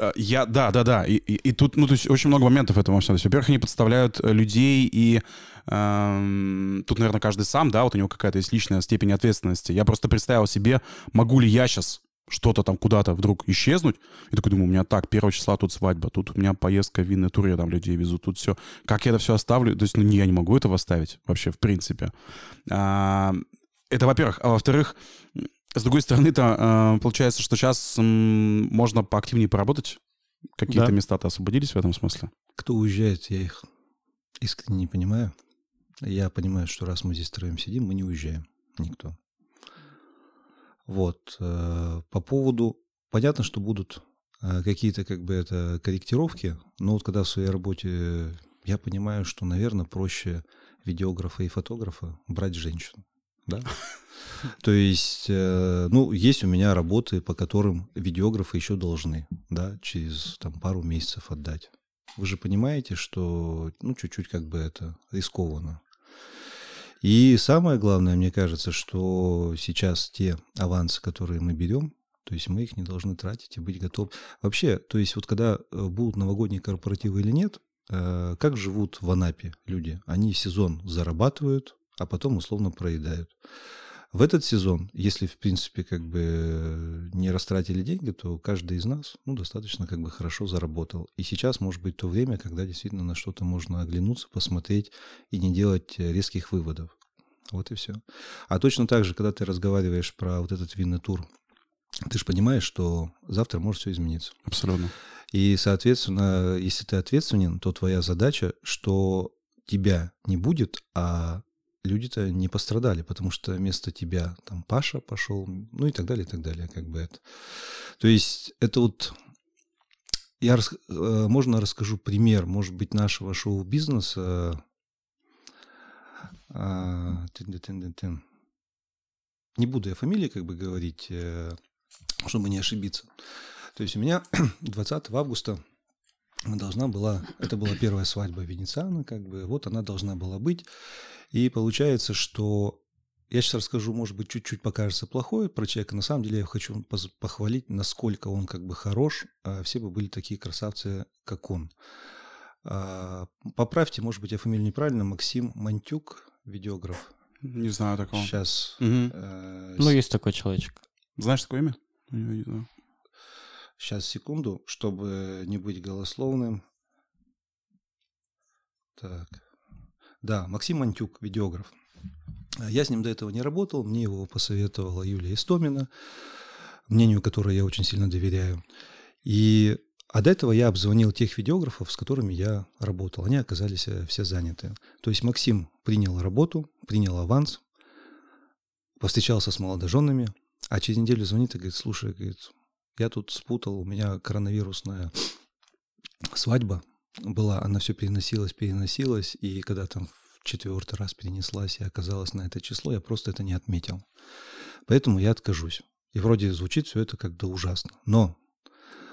Э, я, да, да, да. И, и, и тут, ну, то есть очень много моментов этого всего. То есть, во-первых, они подставляют э, людей, и эм, тут, наверное, каждый сам, да, вот у него какая-то есть личная степень ответственности. Я просто представил себе, могу ли я сейчас что-то там куда-то вдруг исчезнуть. И такой думаю, у меня так, первого числа тут свадьба, тут у меня поездка в винный тур, я там людей везу, тут все. Как я это все оставлю? То есть, ну, я не могу этого оставить вообще, в принципе. А, это, во-первых. А во-вторых, с другой стороны-то, э, получается, что сейчас можно поактивнее поработать. Какие-то да. места-то освободились в этом смысле? Кто уезжает, я их искренне не понимаю. Я понимаю, что раз мы здесь троем сидим, мы не уезжаем. Никто. Вот. Э, по поводу... Понятно, что будут э, какие-то как бы это корректировки, но вот когда в своей работе я понимаю, что, наверное, проще видеографа и фотографа брать женщину. Да? То есть, э, ну, есть у меня работы, по которым видеографы еще должны, да, через там пару месяцев отдать. Вы же понимаете, что, ну, чуть-чуть как бы это рискованно. И самое главное, мне кажется, что сейчас те авансы, которые мы берем, то есть мы их не должны тратить и быть готовы. Вообще, то есть вот когда э, будут новогодние корпоративы или нет, э, как живут в Анапе люди? Они сезон зарабатывают, а потом условно проедают. В этот сезон, если, в принципе, как бы не растратили деньги, то каждый из нас, ну, достаточно как бы хорошо заработал. И сейчас может быть то время, когда действительно на что-то можно оглянуться, посмотреть и не делать резких выводов. Вот и все. А точно так же, когда ты разговариваешь про вот этот винный тур, ты же понимаешь, что завтра может все измениться. Абсолютно. И, соответственно, если ты ответственен, то твоя задача, что тебя не будет, а люди-то не пострадали, потому что вместо тебя там Паша пошел, ну и так далее, и так далее, как бы это. То есть это вот я рас... Э, можно расскажу пример, может быть, нашего шоу-бизнеса. А, не буду я фамилии как бы говорить, э, чтобы не ошибиться. То есть у меня 20 августа должна была, это была первая свадьба Венециана, как бы, вот она должна была быть. И получается, что я сейчас расскажу, может быть, чуть-чуть покажется плохое про человека. На самом деле я хочу похвалить, насколько он как бы хорош. А все бы были такие красавцы, как он. А, поправьте, может быть, я фамилию неправильно. Максим Мантюк, видеограф. Не знаю такого. Сейчас. Угу. Э, ну, есть такой человечек. Знаешь такое имя? Не знаю. Сейчас, секунду, чтобы не быть голословным. Так. Да, Максим Мантюк, видеограф. Я с ним до этого не работал, мне его посоветовала Юлия Истомина, мнению которой я очень сильно доверяю. И а до этого я обзвонил тех видеографов, с которыми я работал. Они оказались э, все заняты. То есть Максим принял работу, принял аванс, повстречался с молодоженами, а через неделю звонит и говорит, слушай, говорит, я тут спутал, у меня коронавирусная свадьба была, она все переносилась, переносилась, и когда там в четвертый раз перенеслась и оказалась на это число, я просто это не отметил. Поэтому я откажусь. И вроде звучит все это как-то ужасно. Но,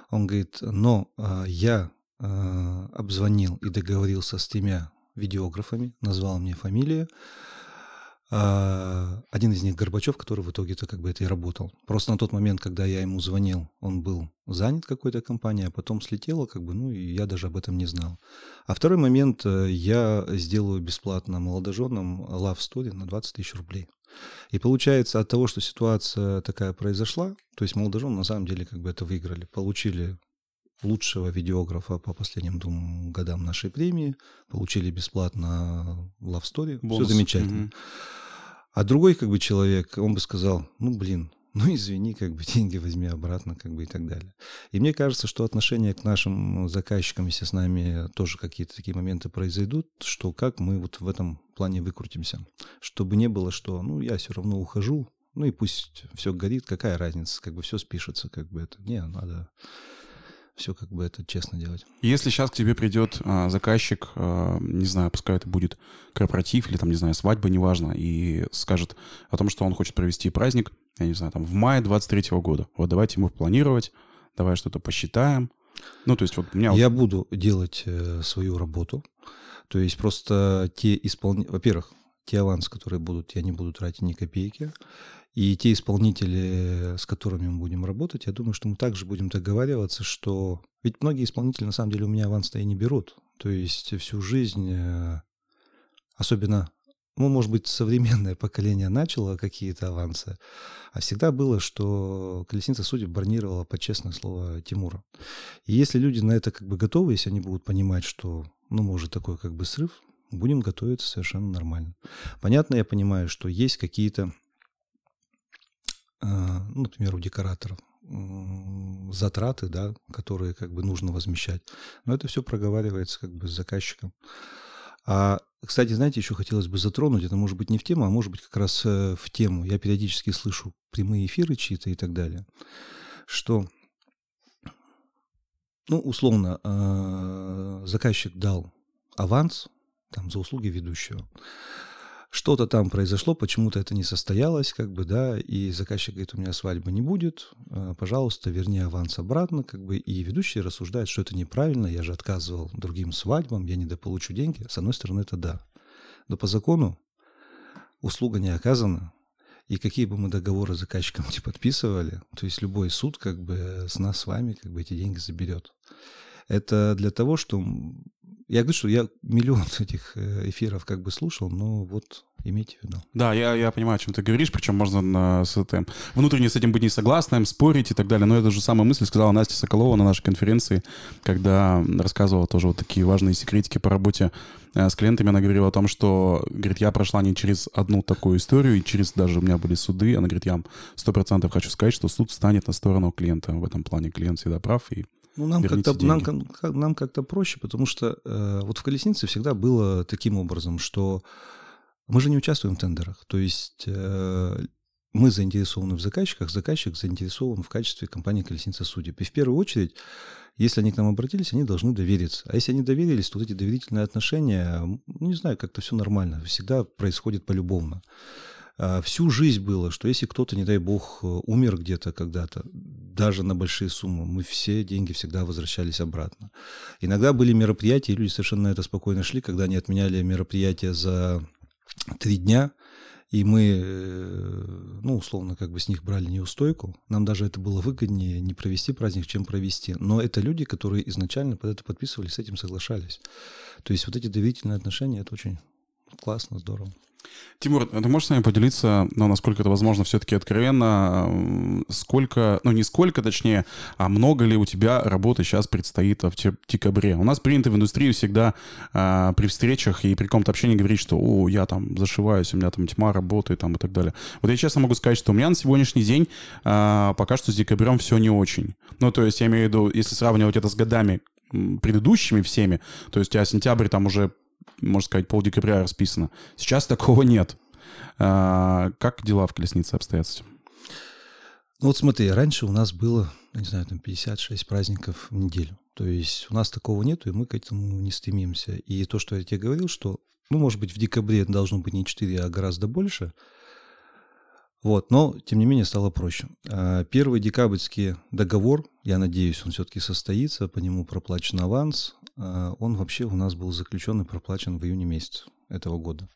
он говорит, но э, я э, обзвонил и договорился с тремя видеографами, назвал мне фамилию, один из них Горбачев, который в итоге-то как бы это и работал. Просто на тот момент, когда я ему звонил, он был занят какой-то компанией, а потом слетело, как бы, ну, и я даже об этом не знал. А второй момент, э, я сделаю бесплатно молодоженам Love Story на 20 тысяч рублей. И получается от того, что ситуация такая произошла, то есть молодожены на самом деле как бы это выиграли, получили лучшего видеографа по последним двум годам нашей премии, получили бесплатно Love Story, Бонус. все замечательно. Угу. А другой как бы человек, он бы сказал, ну блин, ну извини, как бы деньги возьми обратно, как бы и так далее. И мне кажется, что отношение к нашим заказчикам, если с нами тоже какие-то такие моменты произойдут, что как мы вот в этом плане выкрутимся, чтобы не было, что, ну я все равно ухожу, ну и пусть все горит, какая разница, как бы все спишется, как бы это, не, надо все как бы это честно делать. Если сейчас к тебе придет а, заказчик, а, не знаю, пускай это будет корпоратив или там, не знаю, свадьба, неважно, и скажет о том, что он хочет провести праздник, я не знаю, там в мае 23 -го года. Вот давайте ему планировать, давай что-то посчитаем. Ну, то есть вот у меня... Я буду делать э, свою работу. То есть просто те исполнения... Во-первых, те авансы, которые будут, я не буду тратить ни копейки. И те исполнители, с которыми мы будем работать, я думаю, что мы также будем договариваться, что... Ведь многие исполнители, на самом деле, у меня аванс-то и не берут. То есть всю жизнь, э, особенно, ну, может быть, современное поколение начало какие-то авансы, а всегда было, что колесница судеб бронировала по честное слово Тимура. И если люди на это как бы готовы, если они будут понимать, что, ну, может, такой как бы срыв, будем готовиться совершенно нормально. Понятно, я понимаю, что есть какие-то ну, например, у декораторов, затраты, да, которые как бы нужно возмещать. Но это все проговаривается как бы с заказчиком. А, кстати, знаете, еще хотелось бы затронуть, это может быть не в тему, а может быть как раз э, в тему. Я периодически слышу прямые эфиры чьи-то и так далее, что, ну, условно, а, заказчик дал аванс там, за услуги ведущего что-то там произошло, почему-то это не состоялось, как бы, да, и заказчик говорит, у меня свадьбы не будет, а, пожалуйста, верни аванс обратно, как бы, и ведущий рассуждает, что это неправильно, я же отказывал другим свадьбам, я недополучу деньги. С одной стороны, это да. Но по закону услуга не оказана, и какие бы мы договоры с заказчиком не подписывали, то есть любой суд как бы с нас с вами как бы эти деньги заберет. Это для того, что я говорю, что я миллион этих э, эфиров как бы слушал, но вот имейте в виду. Да, я, я понимаю, о чем ты говоришь, причем можно на, с этим, внутренне с этим быть не согласным, спорить и так далее. Но эту же самую мысль сказала Настя Соколова на нашей конференции, когда рассказывала тоже вот такие важные секретики по работе э, с клиентами. Она говорила о том, что, говорит, я прошла не через одну такую историю, и через даже у меня были суды. Она говорит, я сто процентов хочу сказать, что суд станет на сторону клиента в этом плане. Клиент всегда прав, и ну, нам как-то, нам, нам как-то проще, потому что э, вот в колеснице всегда было таким образом, что мы же не участвуем в тендерах. То есть э, мы заинтересованы в заказчиках, заказчик заинтересован в качестве компании «Колесница судеб». И в первую очередь, если они к нам обратились, они должны довериться. А если они доверились, то вот эти доверительные отношения, ну, не знаю, как-то все нормально, всегда происходит полюбовно. А, всю жизнь было, что если кто-то, не дай бог, умер где-то когда-то, даже на большие суммы, мы все деньги всегда возвращались обратно. Иногда были мероприятия, и люди совершенно это спокойно шли, когда они отменяли мероприятия за три дня, и мы, э, ну, условно, как бы с них брали неустойку. Нам даже это было выгоднее не провести праздник, чем провести. Но это люди, которые изначально под это подписывались, с этим соглашались. То есть вот эти доверительные отношения, это очень классно, здорово. Тимур, ты можешь с нами поделиться, ну, насколько это возможно, все-таки откровенно, сколько, ну, не сколько, точнее, а много ли у тебя работы сейчас предстоит в декабре? У нас принято в индустрии всегда а, при встречах и при каком-то общении говорить, что, о, я там зашиваюсь, у меня там тьма работы там, и так далее. Вот я честно могу сказать, что у меня на сегодняшний день а, пока что с декабрем все не очень. Ну, то есть я имею в виду, если сравнивать это с годами предыдущими всеми, то есть у тебя сентябрь там уже можно сказать, полдекабря расписано. Сейчас такого нет. А, как дела в колеснице обстоят Ну вот смотри, раньше у нас было, не знаю, там 56 праздников в неделю. То есть у нас такого нету, и мы к этому не стремимся. И то, что я тебе говорил, что, ну, может быть, в декабре должно быть не 4, а гораздо больше. Вот, но, тем не менее, стало проще. А, первый декабрьский договор, я надеюсь, он все-таки состоится, по нему проплачен аванс, он вообще у нас был заключен и проплачен в июне месяце этого года.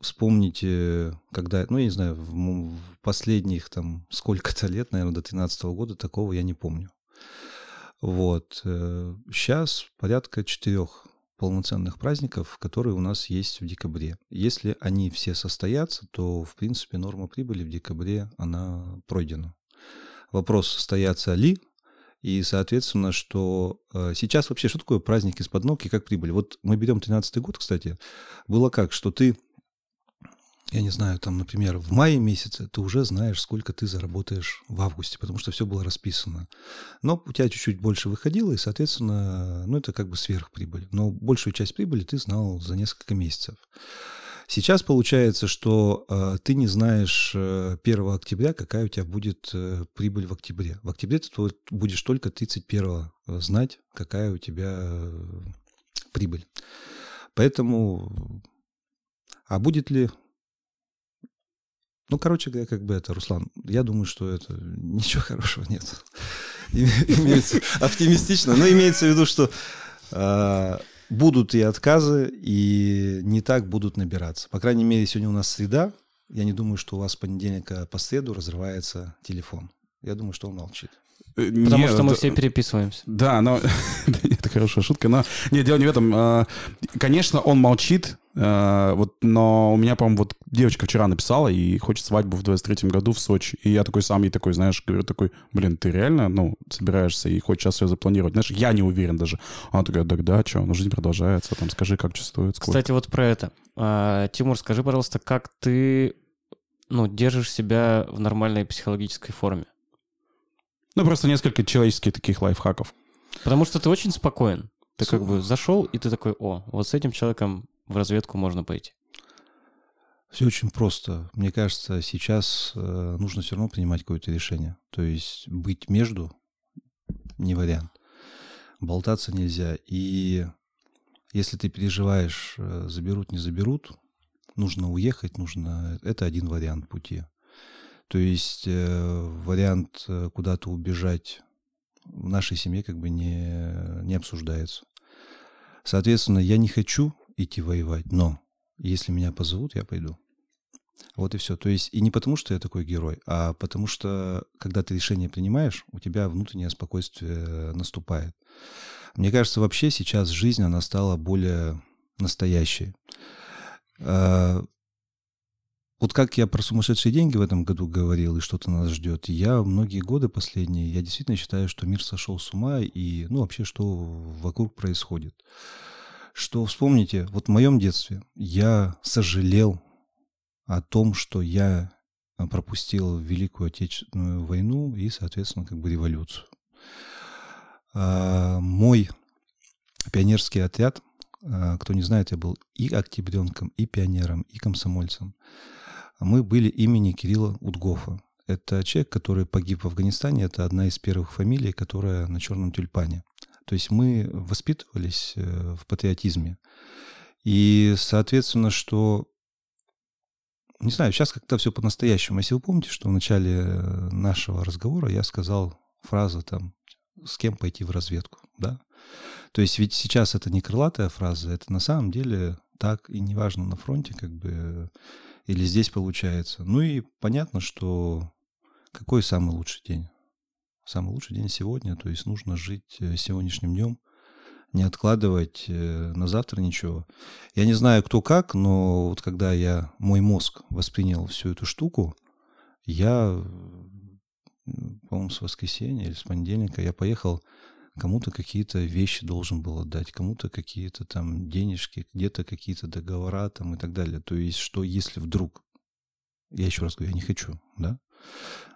Вспомните, когда, ну, я не знаю, в, в последних там сколько-то лет, наверное, до 2013 года такого я не помню. Вот. Сейчас э, порядка четырех полноценных праздников, которые у нас есть в декабре. Если они все состоятся, то, в принципе, норма прибыли в декабре, она пройдена. Вопрос, состоятся ли и, соответственно, что э, сейчас вообще, что такое праздник из-под ног и как прибыль? Вот мы берем 13 год, кстати, было как, что ты, я не знаю, там, например, в мае месяце ты уже знаешь, сколько ты заработаешь в августе, потому что все было расписано. Но у тебя чуть-чуть больше выходило, и, соответственно, ну, это как бы сверхприбыль. Но большую часть прибыли ты знал за несколько месяцев. Сейчас получается, что э, ты не знаешь э, 1 октября, какая у тебя будет э, прибыль в октябре. В октябре ты будешь только 31 э, знать, какая у тебя э, прибыль. Поэтому, а будет ли ну, короче говоря, как бы это, Руслан, я думаю, что это ничего хорошего нет. Имеется оптимистично, но имеется в виду, что а, будут и отказы, и не так будут набираться. По крайней мере, сегодня у нас среда, Я не думаю, что у вас с понедельника по среду разрывается телефон. Я думаю, что он молчит. Э, Потому не, что мы это- все переписываемся. Да, но... Нет, это хорошая шутка, но... Нет, дело не в этом. А, Конечно, он молчит, вот, но у меня, по-моему, вот девочка вчера написала и хочет свадьбу в 23-м году в Сочи. И я такой сам ей такой, знаешь, говорю такой, блин, ты реально, ну, собираешься и хочешь сейчас все запланировать? Знаешь, я не уверен даже. Она такая, да, да, что, ну, жизнь продолжается, там, скажи, как чувствует, сколько. Кстати, вот про это. А, Тимур, скажи, пожалуйста, как ты ну, держишь себя в нормальной психологической форме? Ну, просто несколько человеческих таких лайфхаков. Потому что ты очень спокоен. Ты как бы зашел, и ты такой, о, вот с этим человеком в разведку можно пойти. Все очень просто. Мне кажется, сейчас э, нужно все равно принимать какое-то решение. То есть быть между не вариант. Болтаться нельзя. И если ты переживаешь, э, заберут, не заберут, нужно уехать, нужно... Это один вариант пути. То есть э, вариант куда-то убежать в нашей семье как бы не, не обсуждается. Соответственно, я не хочу идти воевать, но если меня позовут, я пойду. Вот и все. То есть, и не потому, что я такой герой, а потому что, когда ты решение принимаешь, у тебя внутреннее спокойствие наступает. Мне кажется, вообще сейчас жизнь, она стала более настоящей. А, Вот как я про сумасшедшие деньги в этом году говорил, и что-то нас ждет, я многие годы последние, я действительно считаю, что мир сошел с ума, и, ну, вообще, что вокруг происходит. Что, вспомните, вот в моем детстве я сожалел о том, что я а, пропустил Великую Отечественную войну и, соответственно, как бы революцию. А, Мой пионерский отряд, а, кто не знает, я был и октябренком, и пионером, и комсомольцем. Мы были имени Кирилла Удгофа. Это человек, который погиб в Афганистане. Это одна из первых фамилий, которая на черном тюльпане. То есть мы воспитывались э, в патриотизме. И, соответственно, что не знаю, сейчас как-то все по-настоящему. Если вы помните, что в начале э, нашего разговора я сказал фразу там «с кем пойти в разведку», да? То есть ведь сейчас это не крылатая фраза, это на самом деле так, и неважно на фронте как бы или здесь получается. Ну и понятно, что какой самый лучший день? Самый лучший день сегодня, то есть нужно жить э, сегодняшним днем, не откладывать э, на завтра ничего. Я не знаю, кто как, но вот когда я, мой мозг воспринял всю эту штуку, я, по-моему, с воскресенья или с понедельника я поехал, кому-то какие-то вещи должен был отдать, кому-то какие-то там денежки, где-то какие-то договора там и так далее. То есть, что если вдруг, я еще раз говорю, я не хочу, да,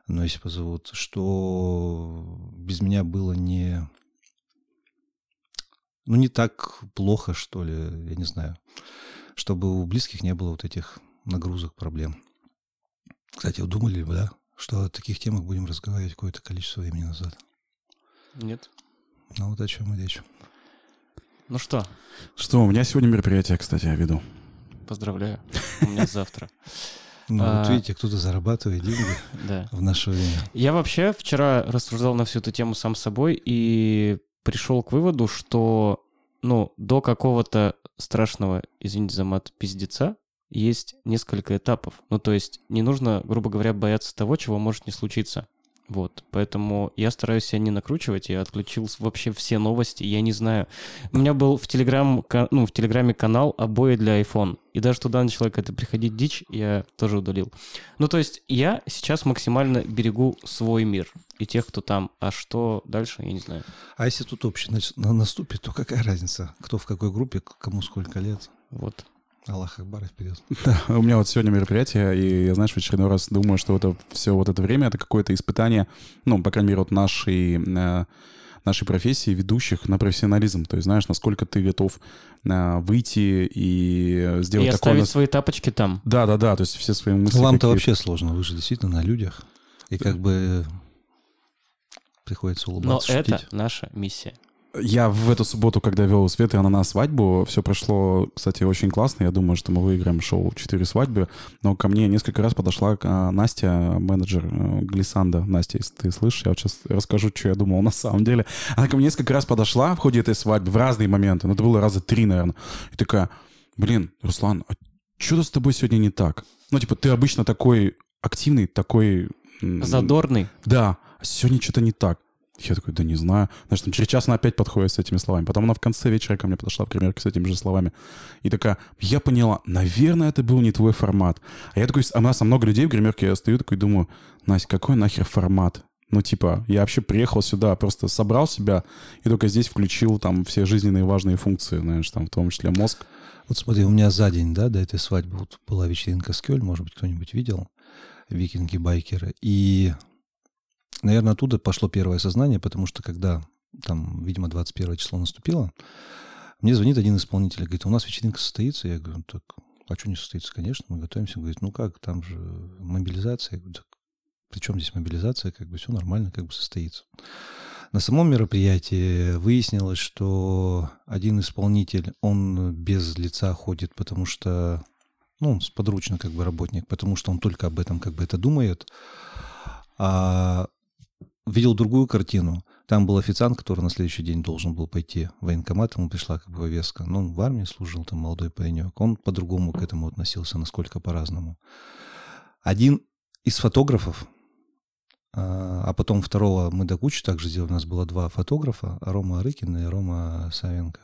но если позовут, что без меня было не, ну, не так плохо, что ли, я не знаю, чтобы у близких не было вот этих нагрузок, проблем. Кстати, вы думали, да, что о таких темах будем разговаривать какое-то количество времени назад? Нет? Ну, вот о чем и речь. Ну что, Что, у меня сегодня мероприятие, кстати, я веду. поздравляю. У меня завтра. Ну, А. вот видите, кто-то зарабатывает деньги Да. в наше время. Я вообще вчера рассуждал на всю эту тему сам собой и пришел к выводу, что, ну, до какого-то страшного, извините за мат, пиздеца есть несколько этапов. Ну, то есть не нужно, грубо говоря, бояться того, чего может не случиться. Вот, поэтому я стараюсь себя не накручивать, я отключил вообще все новости, я не знаю. У меня был в, телеграм, ну, в Телеграме канал обои для iPhone, и даже туда начала какая-то приходить дичь, я тоже удалил. Ну, то есть я сейчас максимально берегу свой мир и тех, кто там. А что дальше, я не знаю. А если тут на- наступит, то какая разница? Кто в какой группе, кому сколько лет? Вот. Аллах Акбар вперед. Да, у меня вот сегодня мероприятие, и я, знаешь, в очередной раз думаю, что это все вот это время, это какое-то испытание, ну, по крайней мере, вот нашей, э, нашей профессии ведущих на профессионализм. То есть, знаешь, насколько ты готов э, выйти и сделать и такое... оставить свои тапочки там. Да, да, да, то есть все свои мысли. Вам-то вообще сложно, вы же действительно на людях. И как бы приходится Но улыбаться, это шутить. наша миссия. Я в эту субботу, когда вел Свет и она на свадьбу, все прошло, кстати, очень классно. Я думаю, что мы выиграем шоу «Четыре свадьбы». Но ко мне несколько раз подошла а, Настя, менеджер э, Глиссанда. Настя, если ты слышишь, я вот сейчас расскажу, что я думал на самом деле. Она ко мне несколько раз подошла в ходе этой свадьбы в разные моменты. Ну, это было раза три, наверное. И такая, блин, Руслан, а что с тобой сегодня не так? Ну, типа, ты обычно такой активный, такой... Задорный. Да, сегодня что-то не так. Я такой, да не знаю. Знаешь, там через час она опять подходит с этими словами. Потом она в конце вечера ко мне подошла в гримерке с этими же словами. И такая, я поняла, наверное, это был не твой формат. А я такой, а у нас много людей в гримерке, я стою такой, думаю, Настя, какой нахер формат? Ну, типа, я вообще приехал сюда, просто собрал себя и только здесь включил там все жизненные важные функции, знаешь, там в том числе мозг. Вот смотри, у меня за день, да, до этой свадьбы вот была вечеринка с Кёль, может быть, кто-нибудь видел, викинги-байкеры. И, наверное, оттуда пошло первое сознание, потому что когда там, видимо, 21 число наступило, мне звонит один исполнитель, говорит, у нас вечеринка состоится. Я говорю, так, а что не состоится? Конечно, мы готовимся. Говорит, ну как, там же мобилизация. Я говорю, так, при чем здесь мобилизация? Как бы все нормально, как бы состоится. На самом мероприятии выяснилось, что один исполнитель, он без лица ходит, потому что, ну, он как бы работник, потому что он только об этом как бы это думает. А видел другую картину. Там был официант, который на следующий день должен был пойти в военкомат, ему пришла как бы повестка. Ну, он в армии служил, там молодой паренек. Он по-другому к этому относился, насколько по-разному. Один из фотографов, а а потом второго мы до кучи также сделали. У нас было два фотографа, Рома Арыкин и Рома Савенко.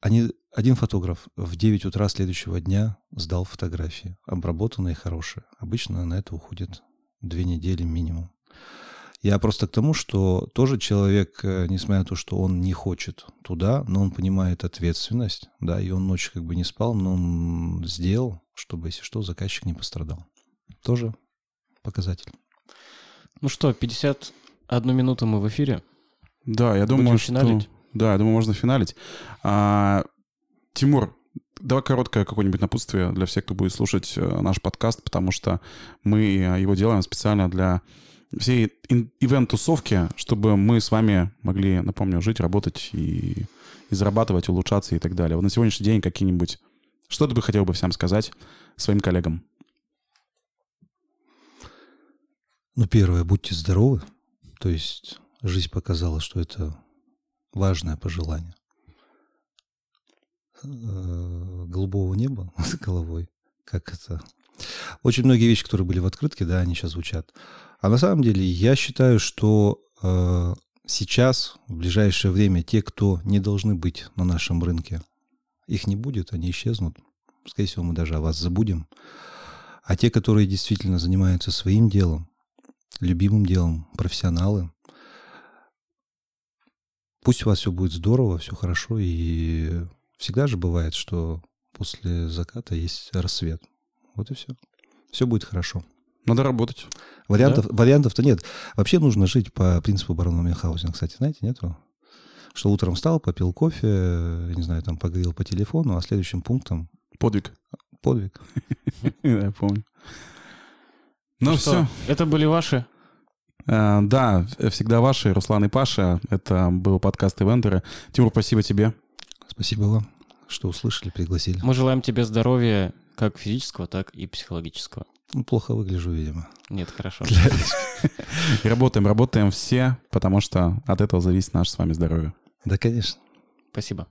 Они, один фотограф в 9 утра следующего дня сдал фотографии, обработанные, хорошие. Обычно на это уходит две недели минимум. Я просто к тому, что тоже человек, э, несмотря на то, что он не хочет туда, но он понимает ответственность, да, и он ночью как бы не спал, но он сделал, чтобы, если что, заказчик не пострадал. Тоже показатель. Ну что, 51 минуту мы в эфире. Да, я думаю, Будем что... финалить? Да, я думаю, можно финалить. А, Тимур, давай короткое какое-нибудь напутствие для всех, кто будет слушать э, наш подкаст, потому что мы э, его делаем специально для всей ивент-тусовки, чтобы мы с вами могли, напомню, жить, работать и, и зарабатывать, улучшаться и так далее. Вот на сегодняшний день какие-нибудь... Что ты бы хотел бы всем сказать своим коллегам? Ну, первое, будьте здоровы. То есть жизнь показала, что это важное пожелание. Э, Голубого неба над головой. Как это? Очень многие вещи, которые были в открытке, да, они сейчас звучат. А на самом деле я считаю, что э, сейчас, в ближайшее время, те, кто не должны быть на нашем рынке, их не будет, они исчезнут. Скорее всего, мы даже о вас забудем. А те, которые действительно занимаются своим делом, любимым делом, профессионалы. Пусть у вас все будет здорово, все хорошо, и всегда же бывает, что после заката есть рассвет. Вот и все. Все будет хорошо. Надо работать. Вариантов, Вариантов-то нет. Вообще нужно жить по принципу барона Мюнхгаузена. Кстати, знаете, нету? Что утром встал, попил кофе, не знаю, там поговорил по телефону, а следующим пунктом Подвиг. подвиг. Да, я помню. Ну Что, все. Это были ваши. Э, Да, всегда ваши, Руслан и Паша. Это был подкаст Ивентеры. Тимур, спасибо тебе. Спасибо вам, что услышали, пригласили. Мы желаем тебе здоровья как физического, так и психологического. Ну, плохо выгляжу, видимо. Нет, хорошо. Работаем, работаем все, потому что от этого зависит наше с вами здоровье. Да, конечно. Спасибо.